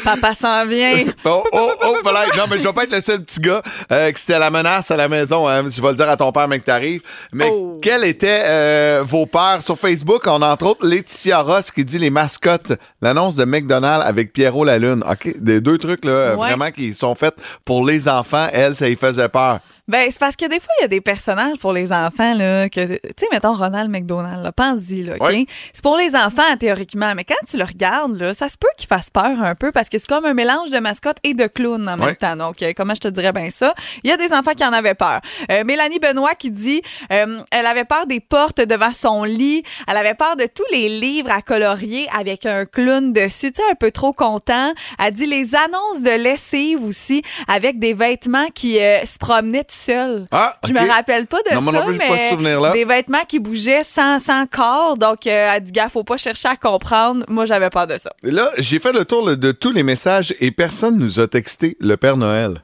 Papa s'en vient. Oh, oh, oh, voilà. Non, mais je dois pas être le seul petit gars euh, que c'était la menace à la maison. hein. Je vais le dire à ton père, mec, t'arrives. Mais Oh. quels étaient euh, vos peurs? Sur Facebook, on a entre autres Laetitia Ross qui dit les mascottes. L'annonce de McDonald's avec Pierrot la Lune. OK, des deux trucs, là, Ouais. vraiment qui sont faits pour les enfants. Elle, ça y faisait peur. Ben, c'est parce que des fois, il y a des personnages pour les enfants, là, que, tu sais, mettons Ronald McDonald, là, pense-y, là, OK? C'est pour les enfants, théoriquement, mais quand tu le regardes, là, ça se peut qu'il fasse peur un peu parce que c'est comme un mélange de mascotte et de clown en même temps. Donc, euh, comment je te dirais bien ça? Il y a des enfants qui en avaient peur. Euh, Mélanie Benoît qui dit, euh, elle avait peur des portes devant son lit, elle avait peur de tous les livres à colorier avec un clown dessus, tu sais, un peu trop content. Elle dit les annonces de lessive aussi avec des vêtements qui se promenaient seuls. Ah, Je me rappelle pas de Non, ça, plus, mais pas ce des vêtements qui bougeaient sans, sans corps. Donc, euh, elle dit, gars, faut pas chercher à comprendre. Moi, j'avais peur de ça. Là, j'ai fait le tour de tous les messages et personne nous a texté le Père Noël.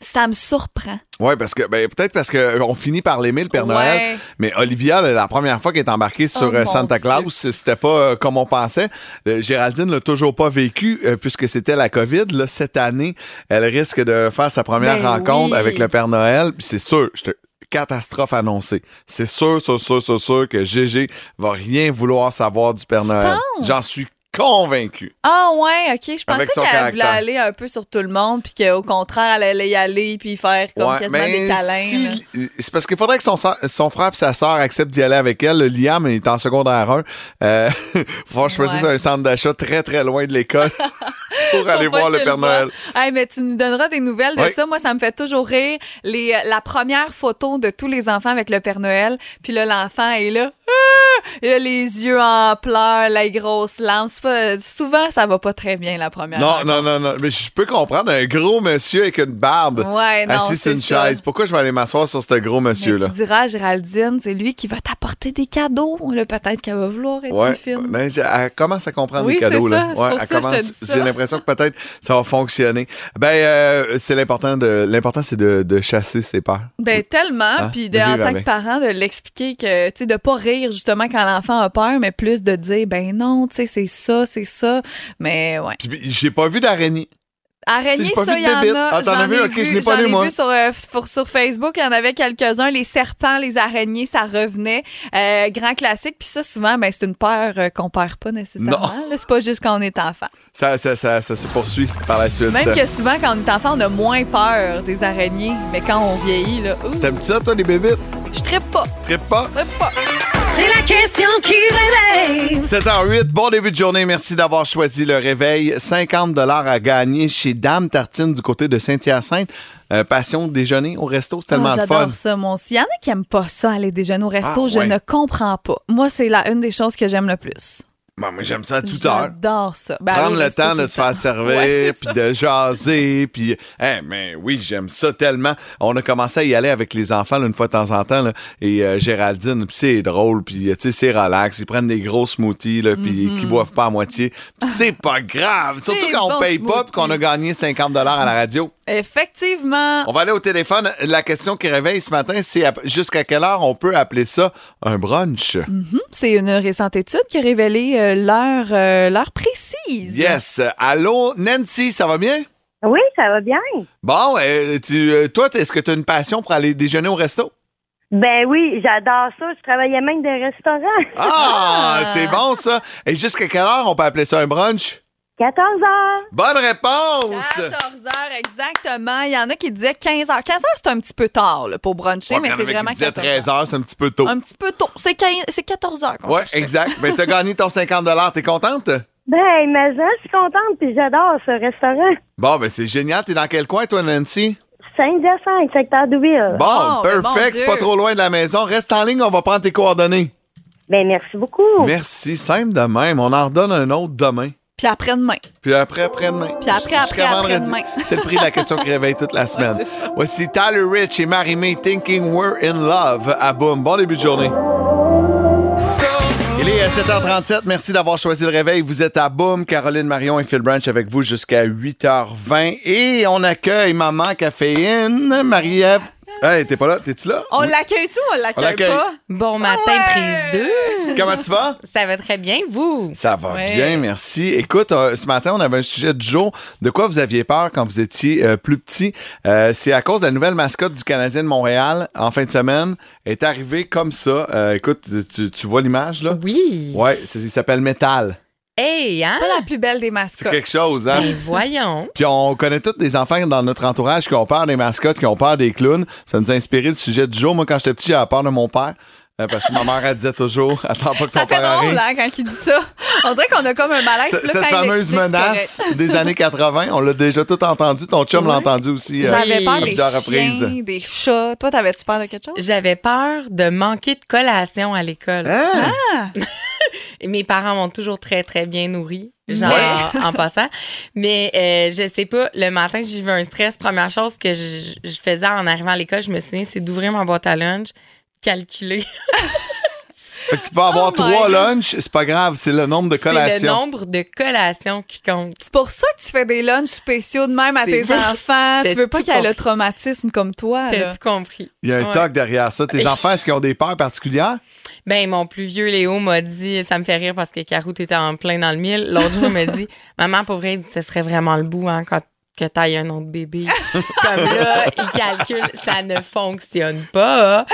Ça me surprend. Oui, parce que ben, peut-être parce qu'on finit par l'aimer, le Père Ouais. Noël. Mais Olivia, la première fois qu'elle est embarquée sur Oh, euh, mon Santa. Claus, c'était pas euh, comme on pensait. Euh, Géraldine l'a toujours pas vécu euh, puisque c'était la COVID. Là, cette année, elle risque de faire sa première Ben rencontre oui. avec le Père Noël. Puis c'est sûr, je te- catastrophe annoncée. C'est sûr, sûr, sûr, sûr, sûr que Gégé va rien vouloir savoir du Père Tu Noël. J'en suis convaincu. Ah ouais, ok. Je pensais qu'elle voulait aller un peu sur tout le monde, puis qu'au contraire, elle allait y aller, puis faire comme Ouais, quasiment des câlins. si- c'est parce qu'il faudrait que son, son frère et sa sœur acceptent d'y aller avec elle. Le Liam est en secondaire 1. Euh, faut que je Ouais. un centre d'achat très très loin de l'école pour aller voir le Père. Noël. Hey, mais tu nous donneras des nouvelles de Oui. ça. Moi, ça me fait toujours rire. Les, euh, la première photo de tous les enfants avec le Père Noël, puis là, l'enfant est là. Ah! Il a les yeux en pleurs, la grosse lampe. C'est pas- Souvent, ça va pas très bien la première Non, rencontre. non, non, non. Mais je peux comprendre un gros monsieur avec une barbe Ouais, non, assis sur une ça. chaise. Pourquoi je vais aller m'asseoir sur ce gros monsieur-là? tu diras Géraldine, c'est lui qui va t'apporter des cadeaux. Peut-être qu'elle va vouloir être Ouais. fine. Ben, elle commence à comprendre Oui, les cadeaux. là. Ouais, elle ça commence-. J'ai l'impression que peut-être ça va fonctionner. Ben, euh, c'est l'important de l'important, c'est de, de chasser ses peurs. Ben tellement, Hein? puis De en tant avec. que parent, de l'expliquer que, tu sais, de pas rire justement quand l'enfant a peur, mais plus de dire, ben non, tu sais, c'est ça, c'est ça. Mais ouais. Puis j'ai pas vu d'araignée. Araignée, ça, vu il y en a. Ah, J'en vu? ai Ok, je l'ai pas lu, moi. vu sur, euh, sur, sur Facebook, il y en avait quelques-uns. Les serpents, les araignées, ça revenait. Euh, grand classique. Puis ça, souvent, ben, c'est une peur euh, qu'on perd pas nécessairement. C'est pas juste quand on est enfant. Ça, ça, ça, ça se poursuit par la suite. Même que souvent, quand on est enfant, on a moins peur des araignées. Mais quand on vieillit, là, T'aimes ça, toi, les bébites? je trippe pas. Trippe pas? Trippe pas. C'est la question qui réveille. 7h08, bon début de journée. Merci d'avoir choisi le réveil. 50 à gagner chez Dame Tartine du côté de Saint-Hyacinthe. Euh, passion de déjeuner au resto, c'est tellement le fun. J'adore ça, mon. Il y en a qui aiment pas ça, aller déjeuner au resto. Ah, je ouais. ne comprends pas. Moi, c'est la une des choses que j'aime le plus. Bon, moi, j'aime ça à toute heure. J'adore ça. Ben, Prendre le temps de se faire servir, puis de jaser, puis hein, mais oui, j'aime ça tellement. On a commencé à y aller avec les enfants là, une fois de temps en temps, là, et euh, Géraldine, puis c'est drôle, puis tu sais, c'est relax. Ils prennent des gros smoothies, là, puis qui boivent pas à moitié. C'est pas grave, surtout quand on paye pas, puis qu'on a gagné 50 à la radio. Effectivement. On va aller au téléphone. La question qui réveille ce matin, c'est jusqu'à quelle heure on peut appeler ça un brunch? C'est une récente étude qui a révélé euh, l'heure euh, l'heure précise. Yes. Allô, Nancy, ça va bien? Oui, ça va bien. Bon, euh, tu, euh, toi, est-ce que tu as une passion pour aller déjeuner au resto? Ben oui, j'adore ça. Je travaillais même des restaurants. Ah, c'est bon ça. Et jusqu'à quelle heure on peut appeler ça un brunch? 14 heures. Bonne réponse! 14 heures exactement. Il y en a qui disaient 15 heures. 15 heures, c'est un petit peu tard là, pour bruncher, Ouais, mais c'est qui vraiment disaient 14 13 heures. c'est un petit peu tôt. Un petit peu tôt. C'est 15 c'est 14 heures qu'on Ouais, cherchait. exact. Ben, t'as gagné ton 50 T'es contente? Ben, mais je suis contente puis j'adore ce restaurant. Bon, ben, c'est génial. T'es dans quel coin, toi, Nancy? Saint-Hyacinthe, secteur Douville. Bon, Oh, ben, perfect. C'est pas trop loin de la maison. Reste en ligne, on va prendre tes coordonnées. Ben, merci beaucoup. Merci. Simple de même. On en redonne un autre demain. Puis après-demain. Puis après, après-demain. Puis après, après, Jusqu'à vendredi. après-demain. C'est le prix de la question qui réveille toute la semaine. Voici Tyler Rich et Marie-May Thinking We're in Love à Boom. Bon début de journée. Il est à 7h37. Merci d'avoir choisi le réveil. Vous êtes à Boom. Caroline Marion et Phil Branch avec vous jusqu'à 8h20. Et on accueille Maman Caféine, Marie-Ève. Hey, t'es pas là? T'es-tu là? On l'accueille-tu ou on On l'accueille l'accueille. pas? Bon matin, Ouais. prise 2. Comment tu vas? Ça va très bien, vous? Ça va Ouais. bien, merci. Écoute, euh, ce matin, on avait un sujet du jour. De quoi vous aviez peur quand vous étiez euh, plus petit? Euh, c'est à cause de la nouvelle mascotte du Canadien de Montréal en fin de semaine. Elle est arrivée comme ça. Euh, écoute, tu, tu vois l'image, là? Oui. Ouais, c'est- il s'appelle Metal. Hey, hein? Pas la plus belle des C'est mascottes. quelque chose, hein? Ben, voyons. Puis on connaît tous des enfants dans notre entourage qui ont peur des mascottes, qui ont peur des clowns. Ça nous a inspiré le sujet du jour. Moi, quand j'étais petit, j'avais peur de mon père. Euh, parce que ma mère, elle disait toujours, attends pas que Ça son fait père arrive. drôle, hein, quand il dit ça. On dirait qu'on a comme un malaise. Là, cette fameuse menace des années 80, on l'a déjà tout entendu. Ton chum l'a entendu aussi. euh, J'avais peur des plusieurs reprises. chiens, des chats. Toi, t'avais-tu peur de quelque chose? J'avais peur de manquer de collation à l'école. Hein? Et Mes parents m'ont toujours très, très bien nourri. Genre, Ouais. en passant. Mais euh, je sais pas, le matin, j'ai eu un stress. Première chose que je, je faisais en arrivant à l'école, je me souviens, c'est d'ouvrir ma boîte à lunch, calculer. Fait que tu peux avoir Oh trois God. lunchs, c'est pas grave, c'est le nombre de C'est le collations. nombre de collations qui compte. C'est pour ça que tu fais des lunchs spéciaux de même à tes vrai. enfants. Tu veux pas qu'il y ait le traumatisme comme toi. T'as tout compris. Il y a un Ouais. toc derrière ça. Tes enfants, est-ce qu'ils ont des peurs particulières? Ben, mon plus vieux Léo m'a dit, ça me fait rire parce que Caro, t'étais en plein dans le mille. L'autre jour, il m'a dit, maman, pour vrai, ce serait vraiment le bout, hein, quand que t'ailles un autre bébé. Comme là, il calcule, ça ne fonctionne pas.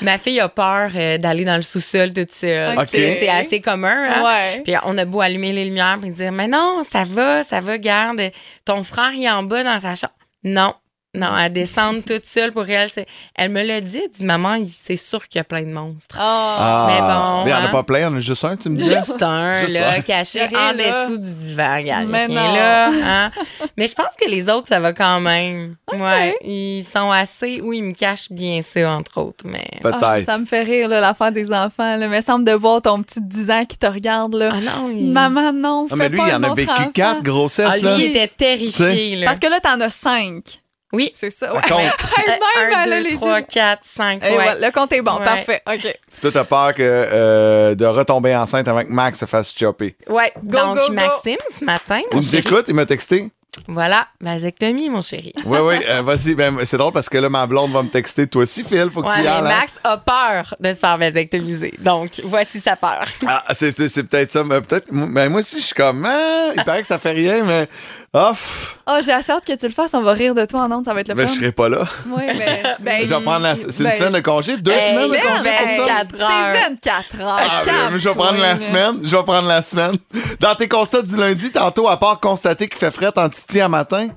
Ma fille a peur euh, d'aller dans le sous-sol toute seule. Ok. C'est c'est assez commun, hein? Ouais. Puis on a beau allumer les lumières puis dire, mais non, ça va, ça va, garde. Ton frère, il est en bas dans sa chambre. Non. Non, à descendre toute seule pour elle. c'est- Elle me l'a dit. Elle dit, maman, c'est sûr qu'il y a plein de monstres. Ah, Mais bon, Mais il n'y en a hein. pas plein, il y en a juste un, tu me dis? Juste un, Juste là, un. caché Chérie, en là. dessous du divan. Regarde, Mais non. là. hein. Mais je pense que les autres, ça va quand même. Ouais, ils sont assez... Oui, ils me cachent bien ça, entre autres. Mais... Peut-être. Ah, ça me fait rire, là, l'affaire des enfants. Là. Il me semble de voir ton petit 10 ans qui te regarde. Là. Ah non, il... Maman, non, Ah, mais lui, pas il en a vécu enfant. quatre grossesses, Ah, là. lui, il était terrifié. Là. Parce que là, t'en as 5. Oui. C'est ça. Ça Ouais. compte. Elle-même, Un, elle a deux, les trois, yeux- quatre, cinq. Et ouais. voilà, le compte est bon. Ouais. Parfait. OK. Toi, t'as peur que, euh, de retomber enceinte avant que Max se fasse chopper. Ouais, Go, donc go, go. Maxime, ce matin, Il nous écoute, il m'a texté. voilà, vasectomie, mon chéri. Oui, oui, euh, vas-y. Ben, c'est drôle parce que là, ma blonde va me texter. Toi aussi, Phil, faut que Ouais, tu y ailles. hein? Max a peur de se faire vasectomiser. Donc, voici sa peur. Ah, c'est, c'est- c'est peut-être ça. Mais peut-être, ben, moi aussi, je suis comme, ah, il paraît que ça fait rien, mais, ah, pff, Oh, j'ai assez hâte que tu le fasses. On va rire de toi en ondes. Ça va être le ben, fun. je serai pas là. Oui, mais. Ben, Je vais prendre la, c'est une ben, semaine de congé, deux Hey, semaines de ben, congé pour ça. 24 heures. C'est 24 heures. Ah, ben, je vais prendre la semaine. Je vais prendre la semaine. Dans tes constats du lundi, tantôt, à part constater qu'il fait fret en titi à matin?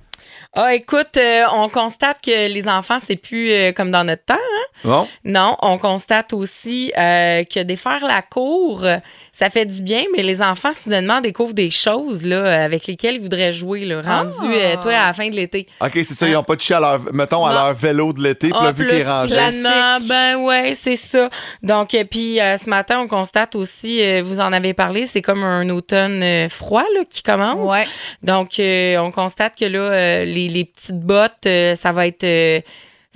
Ah, écoute, euh, on constate que les enfants, c'est plus euh, comme dans notre temps. hein? Bon. Non, on constate aussi euh, que défaire la cour, euh, ça fait du bien, mais les enfants, soudainement, découvrent des choses là, avec lesquelles ils voudraient jouer, là, rendu, Ah. euh, toi, à la fin de l'été. OK, c'est ça. Ils n'ont pas touché à leur, mettons, à Non. leur vélo de l'été, puis Ah, là, vu qu'il est plus rangé. finalement, ben ouais, c'est ça. Donc, euh, puis euh, ce matin, on constate aussi, euh, vous en avez parlé, c'est comme un automne euh, froid là, qui commence. Ouais. Donc, euh, on constate que là, euh, les, les petites bottes, euh, ça va être...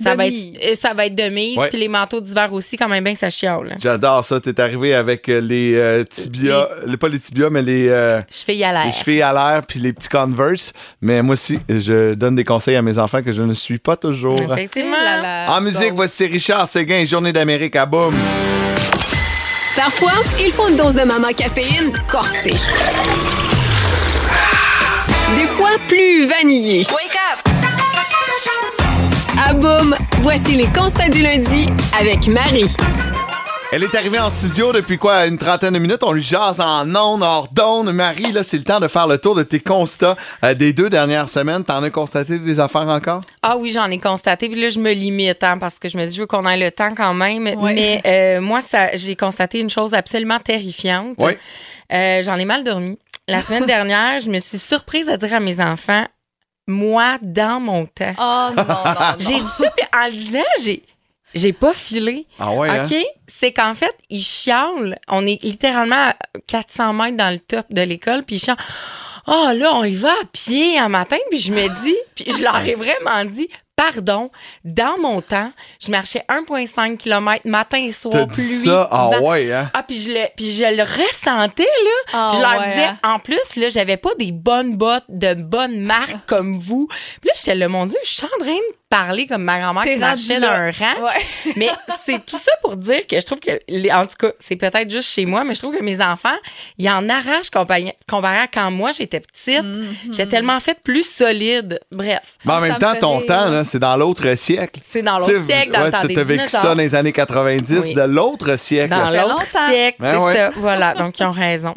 ça va, être, ça va être de mise. Puis les manteaux d'hiver aussi, quand même bien que ça chiale. J'adore ça. T'es arrivé avec euh, les euh, tibias, les- pas les tibias, mais les, euh, Je fais y aller. les chevilles à l'air puis les petits Converse. Mais moi aussi, je donne des conseils à mes enfants que je ne suis pas toujours. Effectivement. Là là. En musique, voici Richard Séguin, Journée d'Amérique à boum. Parfois, il faut une dose de maman caféine corsée. Des fois, plus vanillée. Wake up! À boum, voici les constats du lundi avec Marie. Elle est arrivée en studio depuis quoi, une trentaine de minutes? On lui jase en ondes, hors d'ondes. Marie, là, c'est le temps de faire le tour de tes constats euh, des deux dernières semaines. T'en as constaté des affaires encore? Ah oui, j'en ai constaté. Puis là, je me limite hein, parce que je me dis, je veux qu'on ait le temps quand même. Ouais. Mais euh, moi, ça, j'ai constaté une chose absolument terrifiante. Oui. Euh, j'en ai mal dormi. La semaine dernière, je me suis surprise à dire à mes enfants, moi, dans mon temps. Oh non, non, non. J'ai dit ça, puis en le disant, j'ai, j'ai pas filé. Ah ouais, hein? OK? C'est qu'en fait, ils chialent. On est littéralement à 400 mètres dans le top de l'école, puis ils chialent. Ah, là, on y va à pied un matin, puis je me dis, puis je leur ai vraiment dit, pardon, dans mon temps, je marchais 1,5 km matin et soir, pluie. ça? Ah vent. ouais, hein? Ah, puis je, le, puis je le ressentais, là. Ah Puis je leur ouais, disais, hein? en plus, là, j'avais pas des bonnes bottes de bonnes marques comme vous. Puis là, j'étais là, mon Dieu, je suis en train de parler comme ma grand-mère qui marchait dans un rang. Ouais. Mais c'est tout ça pour dire que je trouve que, les- en tout cas, c'est peut-être juste chez moi, mais je trouve que mes enfants, ils en arrachent comparé, comparé à quand moi j'étais petite. J'ai tellement fait plus solide. Bref, Mais en même temps, ton rire. temps, là, c'est dans l'autre siècle. c'est dans l'autre siècle, dans ouais, le temps des vécu dinosaures. ça dans les années 90 Oui. de l'autre siècle. Dans l'autre siècle, Ben c'est ouais. ça. Voilà, donc ils ont raison.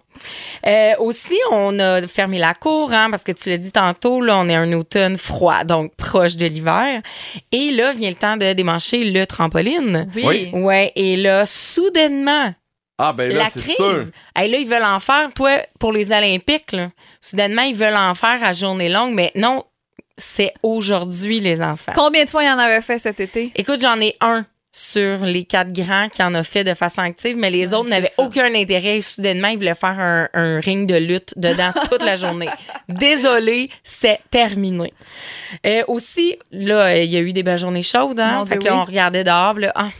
Euh, aussi, on a fermé la cour, hein, parce que tu l'as dit tantôt, là, on est un automne froid, donc proche de l'hiver. Et là, vient le temps de démancher le trampoline. Oui. Ouais, et là, soudainement, Ah, ben là, la c'est crise. sûr. Hey, là, ils veulent en faire, toi, pour les Olympiques, là. Soudainement, ils veulent en faire à journée longue, mais non, c'est aujourd'hui, les enfants. Combien de fois il en avait fait cet été? Écoute, j'en ai un sur les quatre grands qui en a fait de façon active, mais les Ouais, autres n'avaient aucun intérêt. Et soudainement, ils voulaient faire un, un ring de lutte dedans toute la journée. Désolé, c'est terminé. Euh, aussi, là, il y a eu des belles journées chaudes. Hein? Fait là, on regardait dehors. Là, ah,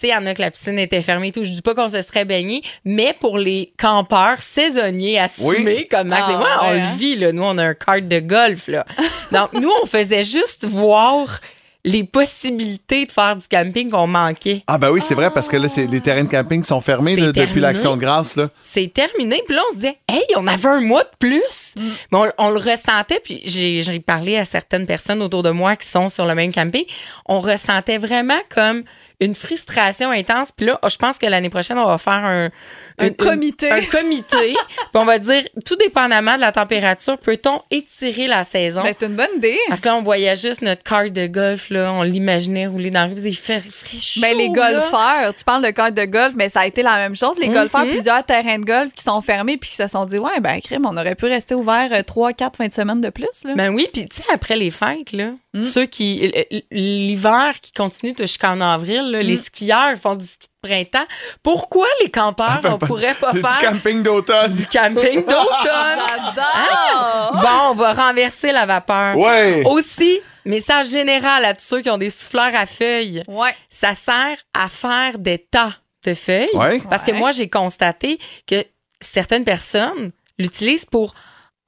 sais, il y en a que la piscine était fermée et tout. Je dis pas qu'on se serait baigné, mais pour les campeurs saisonniers assumés, comme Max Ah, et moi, on le hein? vit. Là. Nous, on a un kart de golf. Là. Donc, nous, on faisait juste voir les possibilités de faire du camping qu'on manquait. Ah, ben oui, c'est vrai, parce que là, c'est- les terrains de camping sont fermés là, depuis l'Action de grâce. Là. C'est terminé. Puis là, on se disait, hey, on avait un mois de plus. Mais on, on le ressentait. Puis j'ai j'ai parlé à certaines personnes autour de moi qui sont sur le même camping. On ressentait vraiment comme une frustration intense. Puis là, je pense que l'année prochaine, on va faire un, Un comité. un comité. puis on va dire, tout dépendamment de la température, peut-on étirer la saison? Ben, c'est une bonne idée. Parce que là, on voyait juste notre carte de golf, là, on l'imaginait rouler dans la rue, il fait, fait chaud. Ben, les là. golfeurs, tu parles de carte de golf, mais ça a été la même chose. Les Mhm. golfeurs, plusieurs terrains de golf qui sont fermés puis qui se sont dit, ouais, ben, crime, on aurait pu rester ouvert euh, trois, quatre fins de semaine de plus. Là. Ben oui, puis tu sais, après les fêtes, là, Mm. ceux qui. L'hiver qui continue jusqu'en avril, là, les Mm. skieurs font du ski de printemps. Pourquoi les campeurs, on pourrait pas Du faire camping d'automne? du camping d'automne? J'adore! Bon, on va renverser la vapeur. Ouais. Aussi, message général à tous ceux qui ont des souffleurs à feuilles. Ouais. Ça sert à faire des tas de feuilles. Ouais. Parce que moi, j'ai constaté que certaines personnes l'utilisent pour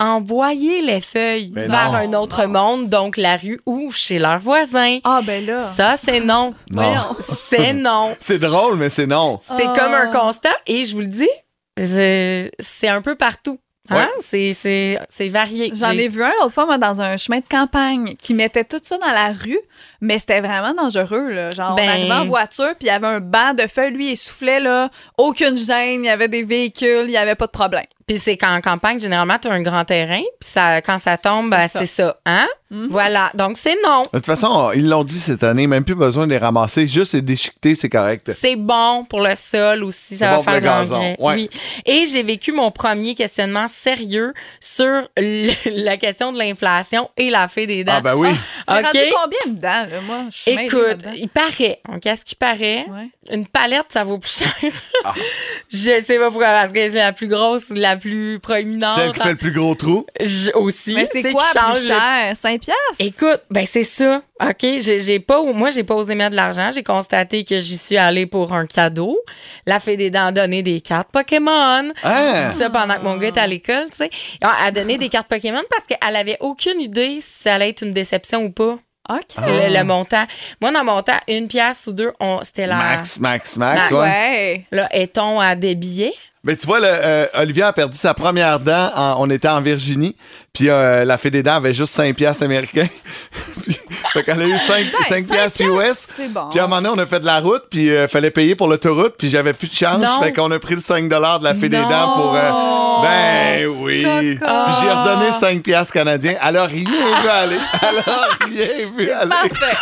envoyer les feuilles Mais vers non. un autre monde, donc la rue ou chez leurs voisins. Ah, ben là. Ça, c'est non. Non. C'est non. C'est drôle, mais c'est non. C'est Ah. comme un constat et je vous le dis, c'est un peu partout. Hein? Ouais. C'est- C'est c'est varié. J'en ai vu un l'autre fois, moi, dans un chemin de campagne qui mettait tout ça dans la rue, mais c'était vraiment dangereux. Là. Genre, Ben- on arrivait en voiture, puis il y avait un banc de feuilles. Lui, il soufflait, là, aucune gêne, il y avait des véhicules, il n'y avait pas de problème. Puis c'est qu'en campagne, généralement, tu as un grand terrain, puis ça, quand ça tombe, ben, C'est c'est ça. Hein? Voilà. Donc, c'est non. De toute façon, ils l'ont dit cette année, même plus besoin de les ramasser, juste les déchiqueter, c'est correct. C'est bon pour le sol aussi. Ça va bon pour faire le gazon, ouais. Oui. Et j'ai vécu mon premier questionnement sérieux sur le- la question de l'inflation et la fée des dents. Ah ben oui. C'est OK. rendu combien dedans, là, moi? Je Écoute, il paraît, OK, à ce qui paraît, Ouais. une palette, ça vaut plus cher. Ah. Je sais pas pourquoi, parce que c'est la plus grosse, la plus proéminente. Celle qui fait le plus gros trou. Aussi. Mais c'est quoi change plus cher? 5 piastres? Écoute, ben c'est ça. OK, j'ai pas moi j'ai pas osé mettre de l'argent, j'ai constaté que j'y suis allée pour un cadeau. La fée des dents a donné des cartes Pokémon. Je dis ça pendant que mon gars était à l'école, tu sais. Elle a donné des cartes Pokémon parce qu'elle avait aucune idée si ça allait être une déception ou pas. OK. Le, le montant. Moi, dans mon temps, une pièce ou deux, c'était la. Max, max, max, Max. ouais. Ouais. Là, est-on à des billets? Mais tu vois, le, euh, Olivia a perdu sa première dent. en- on était en Virginie. Puis euh, la fée des dents avait juste 5 piastres américains. Puis, fait qu'elle a eu 5, Ben, 5 cinq piastres US. bon. Puis à un moment donné, on a fait de la route. Puis il fallait payer pour l'autoroute. Puis j'avais plus de chance. Non. Fait qu'on a pris le 5 de la fée des Non. dents pour. euh, ben oui. Puis j'ai redonné 5 piastres canadiens. Elle a rien vu aller. Elle a rien vu aller. Parfait.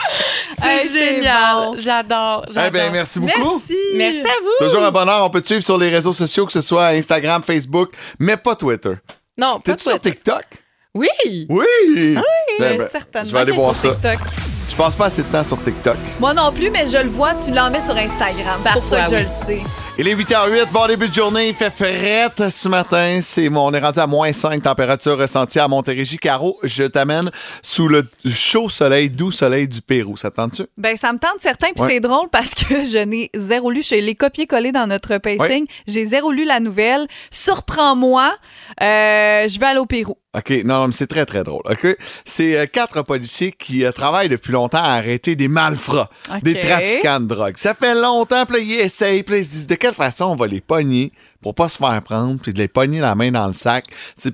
C'est génial. bon. J'adore. Eh ben, merci beaucoup. Merci. Merci à vous. Toujours un bonheur. On peut te suivre sur les réseaux sociaux, que ce soit Instagram, Facebook, mais pas Twitter. Non, pas T'es-tu sur Twitter. TikTok? Oui. Oui! Ben, Mais ben, certainement Je vais aller voir sur ça. TikTok. Je passe pas assez de temps sur TikTok. Moi non plus, mais je le vois, tu l'en mets sur Instagram. C'est pour ça que je oui. le sais. Il est 8h08, bon début de journée, il fait frette ce matin. C'est mon, on est rendu à moins 5, température ressentie à Montérégie. Caro, je t'amène sous le chaud soleil, doux soleil du Pérou. Ça te tente-tu? Ben, ça me tente certain, puis Ouais. c'est drôle parce que je n'ai zéro lu. Je l'ai copié-collé dans notre pacing. J'ai zéro lu la nouvelle. Surprends-moi, euh, je vais aller au Pérou. OK, non, mais c'est très, très drôle. OK? C'est euh, quatre policiers qui euh, travaillent depuis longtemps à arrêter des malfrats, des trafiquants de drogue. Ça fait longtemps, puis ils essayent, puis ils se disent de quelle façon on va les pogner pour pas se faire prendre, puis de les pogner la main dans le sac,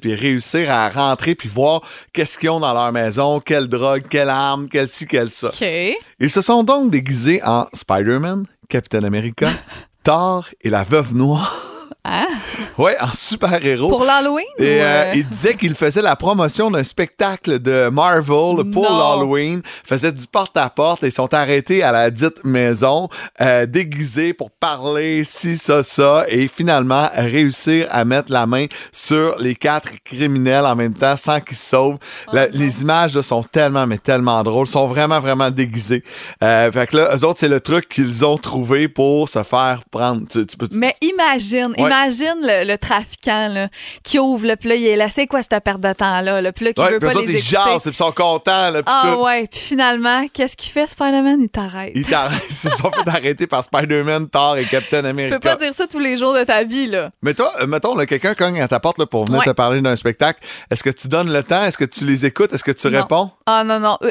puis réussir à rentrer, puis voir qu'est-ce qu'ils ont dans leur maison, quelle drogue, quelle arme, quelle ci, quelle ça. OK. Ils se sont donc déguisés en Spider-Man, Captain America, Thor et la Veuve Noire. Hein? Ouais, en super-héros. Pour l'Halloween? Et euh, euh, il disait qu'il faisait la promotion d'un spectacle de Marvel pour Non. l'Halloween. faisait du porte-à-porte et ils sont arrêtés à la dite maison, euh, déguisés pour parler ci, ça, ça, et finalement réussir à mettre la main sur les quatre criminels en même temps sans qu'ils se sauvent. La- Les images là, sont tellement, mais tellement drôles. sont vraiment, vraiment déguisés. Euh, fait que là, eux autres, c'est le truc qu'ils ont trouvé pour se faire prendre. Tu, tu peux- Mais imagine, Ouais. imagine le, le trafiquant là, qui ouvre le plat, il est là, c'est quoi cette perte de temps-là? Le plat qui Ouais, veut puis pas les ils écouter. ils sont contents, là, puis Ah tout. ouais, puis finalement, qu'est-ce qu'il fait Spider-Man? Il t'arrête. Ils t'arrêtent- ils se sont fait arrêter par Spider-Man, Thor et Captain Tu America. peux pas dire ça tous les jours de ta vie, là. Mais toi, euh, mettons, là, quelqu'un cogne à ta porte là, pour venir Ouais. te parler d'un spectacle. Est-ce que tu donnes le temps? Est-ce que tu les écoutes? Est-ce que tu Non. réponds? Ah non, non. Euh,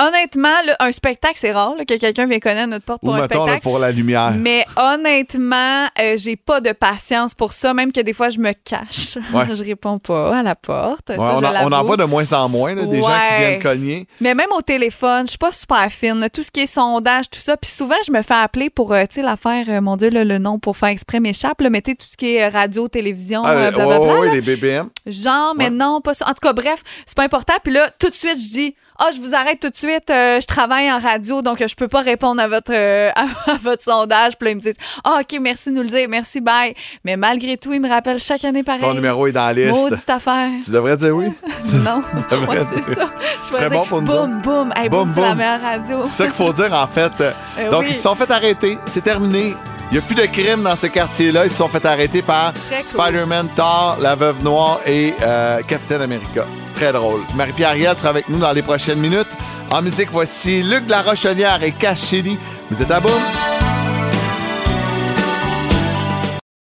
honnêtement, là, un spectacle, c'est rare là, que quelqu'un vienne connaître notre porte Ou pour un mettons là, spectacle. pour la lumière. Mais honnêtement, euh, j'ai pas de patience pour ça, même que des fois, je me cache. Ouais. je réponds pas à la porte. Ouais, Ça, on, en, on en l'avoue. voit de moins en moins, des gens qui viennent cogner. Mais même au téléphone, je suis pas super fine. Tout ce qui est sondage, tout ça. Puis souvent, je me fais appeler pour, euh, tu sais, l'affaire, euh, mon Dieu, le nom pour faire exprès m'échappe. Mais tu sais, tout ce qui est euh, radio, télévision, Ah, blablabla. ouais, là. les BBM. Genre, mais non, pas ça. En tout cas, bref, c'est pas important. Puis là, tout de suite, je dis, ah, je vous arrête tout de suite. euh, je travaille en radio, donc euh, je peux pas répondre à votre, euh, à, votre sondage. Puis là, ils me disent, ah, OK, merci de nous le dire. Merci, bye. Mais malgré tout, ils me rappellent chaque année pareil. Ton numéro est dans la liste. Maudite affaire. Tu devrais dire oui. Non. Ouais, c'est ça. Je vais bon pour nous Boum, boum. Hey, boum, Boum, c'est la meilleure radio. C'est ça qu'il faut dire, en fait. Eh Donc, oui. ils se sont fait arrêter. C'est terminé. Il n'y a plus de crime dans ce quartier-là. Ils se sont fait arrêter par Très cool. Spider-Man, Thor, La Veuve Noire et euh, Captain America. Très drôle. Marie-Pierre Ariel sera avec nous dans les prochaines minutes. En musique, voici Luc la Rochelière et Cash Chili. Vous êtes à boum.